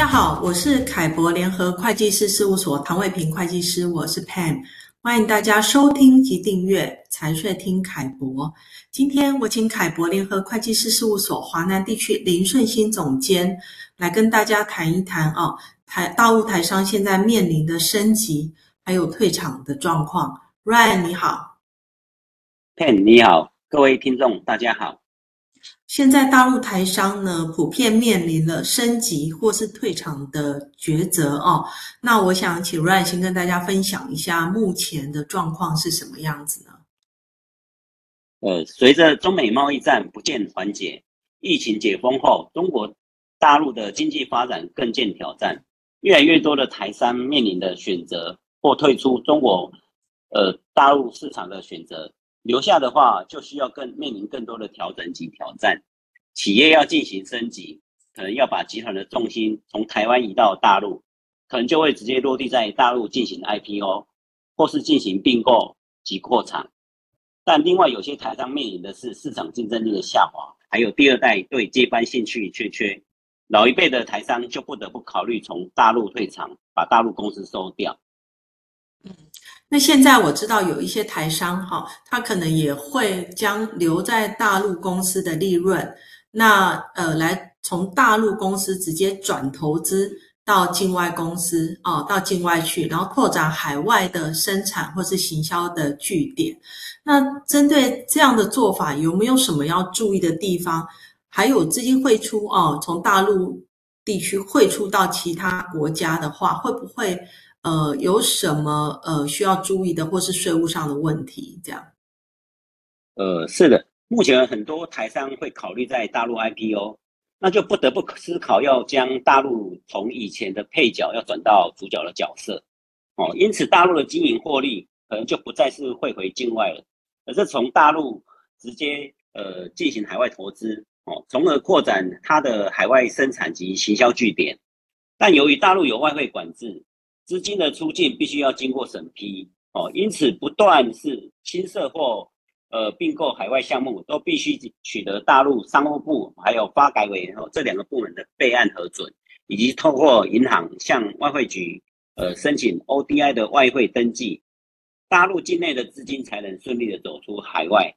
大家好，我是凯博联合会计师事务所唐卫平会计师，我是 Pam，欢迎大家收听及订阅财税听凯博。今天我请凯博联合会计师事务所华南地区林顺兴总监来跟大家谈一谈哦，台大陆台商现在面临的升级还有退场的状况。Ryan 你好，Pam 你好，各位听众大家好。现在大陆台商呢，普遍面临了升级或是退场的抉择哦。那我想请 Ryan 先跟大家分享一下目前的状况是什么样子呢？呃，随着中美贸易战不见缓解，疫情解封后，中国大陆的经济发展更见挑战，越来越多的台商面临的选择或退出中国呃大陆市场的选择。留下的话，就需要更面临更多的调整及挑战。企业要进行升级，可能要把集团的重心从台湾移到大陆，可能就会直接落地在大陆进行 IPO，或是进行并购及扩产。但另外有些台商面临的是市场竞争力的下滑，还有第二代对接班兴趣缺缺，老一辈的台商就不得不考虑从大陆退场，把大陆公司收掉。那现在我知道有一些台商哈，他可能也会将留在大陆公司的利润，那呃来从大陆公司直接转投资到境外公司哦，到境外去，然后拓展海外的生产或是行销的据点。那针对这样的做法，有没有什么要注意的地方？还有资金汇出哦，从大陆地区汇出到其他国家的话，会不会？呃，有什么呃需要注意的，或是税务上的问题？这样，呃，是的，目前很多台商会考虑在大陆 IPO，那就不得不思考要将大陆从以前的配角要转到主角的角色，哦，因此大陆的经营获利可能就不再是汇回境外了，而是从大陆直接呃进行海外投资，哦，从而扩展它的海外生产及行销据点，但由于大陆有外汇管制。资金的出境必须要经过审批哦，因此不断是新设或呃并购海外项目，都必须取得大陆商务部还有发改委哦这两个部门的备案核准，以及透过银行向外汇局呃申请 ODI 的外汇登记，大陆境内的资金才能顺利的走出海外。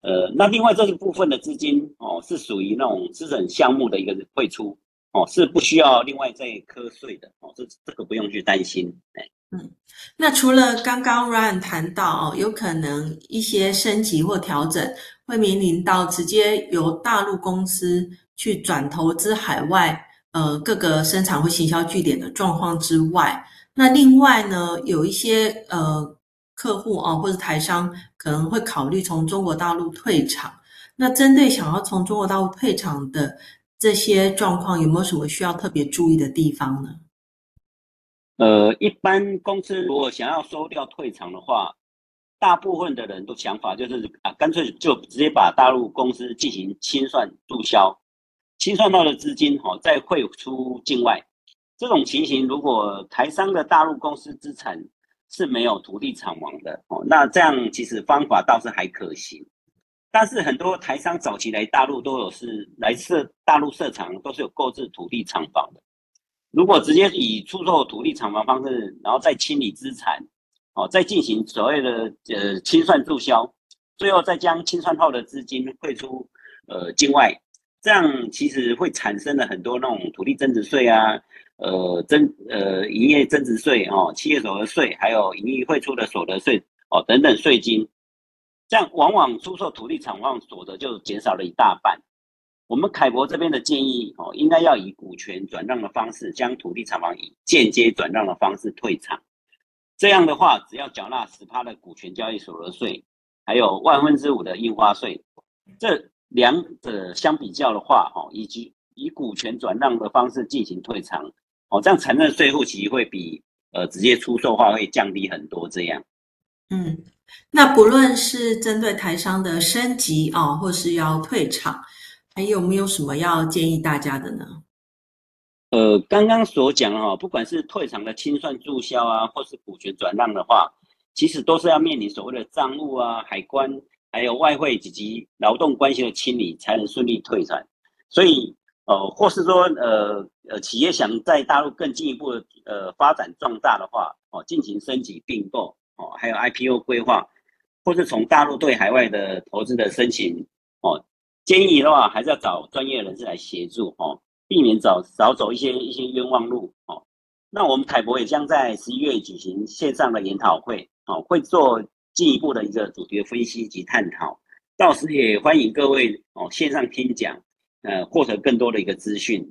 呃，那另外这一部分的资金哦是属于那种资本项目的一个汇出。哦，是不需要另外再课税的哦，这这个不用去担心。哎，嗯，那除了刚刚 Ryan 谈到哦，有可能一些升级或调整会面临到直接由大陆公司去转投资海外，呃，各个生产或行销据点的状况之外，那另外呢，有一些呃客户、哦，或者台商可能会考虑从中国大陆退场。那针对想要从中国大陆退场的，这些状况有没有什么需要特别注意的地方呢？呃，一般公司如果想要收掉退场的话，大部分的人都想法就是啊，干脆就直接把大陆公司进行清算注销，清算到的资金哦再汇出境外。这种情形，如果台商的大陆公司资产是没有土地厂房的哦，那这样其实方法倒是还可行。但是很多台商早期来大陆都有是来设大陆设厂，都是有购置土地厂房的。如果直接以出售土地厂房方式，然后再清理资产，哦，再进行所谓的呃清算注销，最后再将清算后的资金汇出呃境外，这样其实会产生了很多那种土地增值税啊，呃增呃营业增值税哦，企业所得税，还有营业汇出的所得税哦等等税金。这样往往出售土地厂房所得就减少了一大半。我们凯博这边的建议哦，应该要以股权转让的方式，将土地厂房以间接转让的方式退场。这样的话，只要缴纳十趴的股权交易所得税，还有万分之五的印花税。这两者相比较的话，哦，以及以股权转让的方式进行退场，哦，这样承认税负其实会比呃直接出售话会降低很多。这样，嗯。那不论是针对台商的升级啊，或是要退场，还有没有什么要建议大家的呢？呃，刚刚所讲哈，不管是退场的清算注销啊，或是股权转让的话，其实都是要面临所谓的账务啊、海关，还有外汇以及劳动关系的清理，才能顺利退场。所以呃，或是说呃呃企业想在大陆更进一步的呃发展壮大的话，哦，进行升级并购，哦，还有 IPO 规划，或是从大陆对海外的投资的申请，哦，建议的话还是要找专业人士来协助，哦，避免找少走一些一些冤枉路，哦。那我们凯博也将在十一月举行线上的研讨会，哦，会做进一步的一个主题分析及探讨。到时也欢迎各位哦线上听讲，呃，获得更多的一个资讯。